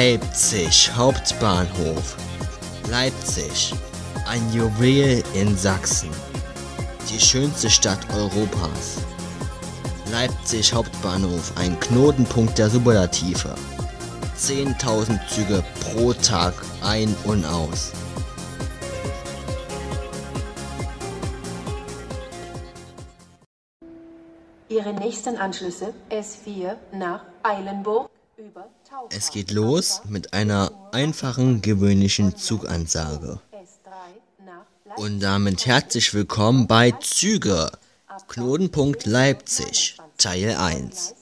Leipzig Hauptbahnhof. Leipzig, ein Juwel in Sachsen. Die schönste Stadt Europas. Leipzig Hauptbahnhof, ein Knotenpunkt der Superlative. 10.000 Züge pro Tag ein und aus. Ihre nächsten Anschlüsse S4 nach Eilenburg. Es geht los mit einer einfachen, gewöhnlichen Zugansage. S3 nach Und damit herzlich willkommen bei Züge, Knotenpunkt Leipzig, Teil 1.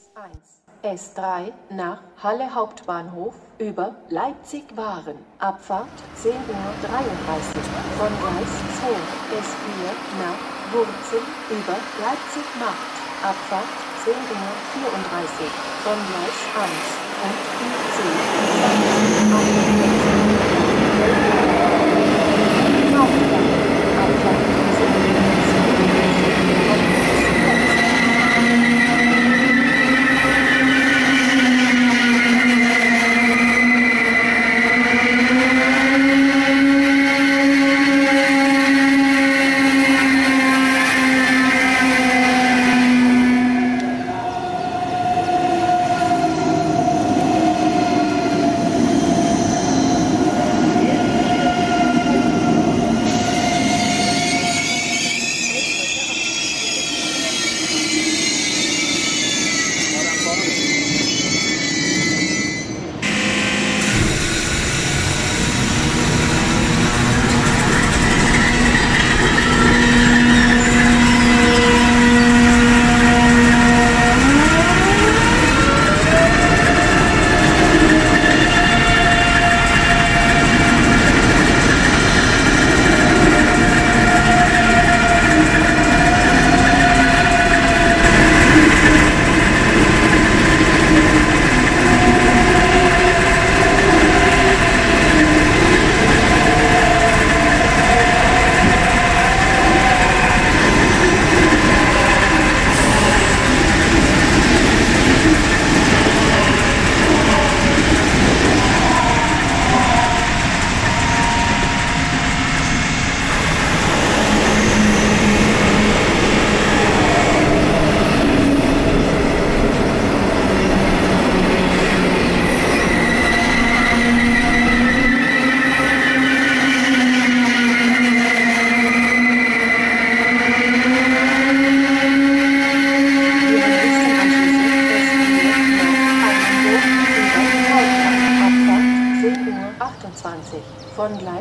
S3 nach Halle Hauptbahnhof über Leipzig-Waren. Abfahrt 10.33 Uhr von Gleis 2. S4 nach Wurzel über Leipzig-Markt. Abfahrt Silber 34, Sonnleis 1, Punkt 10,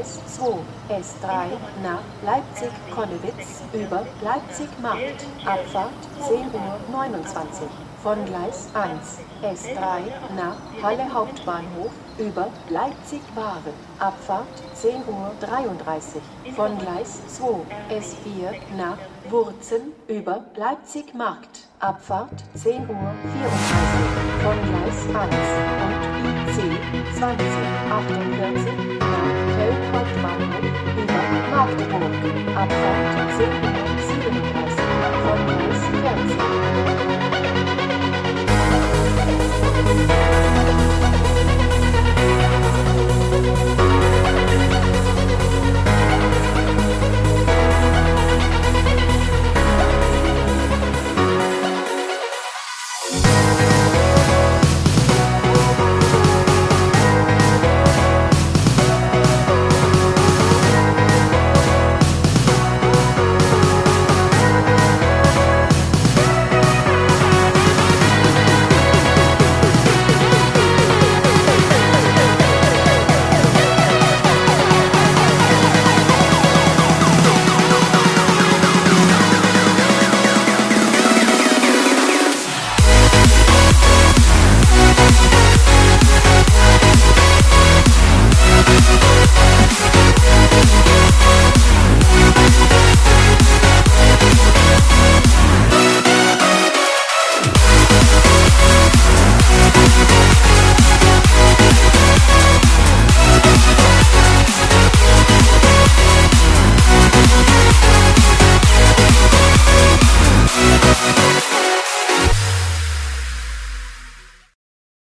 S2, S3 nach Leipzig-Konnewitz über Leipzig-Markt, Abfahrt 10.29 Uhr. Von Gleis 1, S3 nach Halle Hauptbahnhof über Leipzig-Ware, Abfahrt 10.33 Uhr. Von Gleis 2, S4 nach Wurzen über Leipzig-Markt, Abfahrt 10.34 Uhr. Von Gleis 1 und IC 2048 über Magdeburg. Abfahrt 10.37 Uhr von Gleis 14.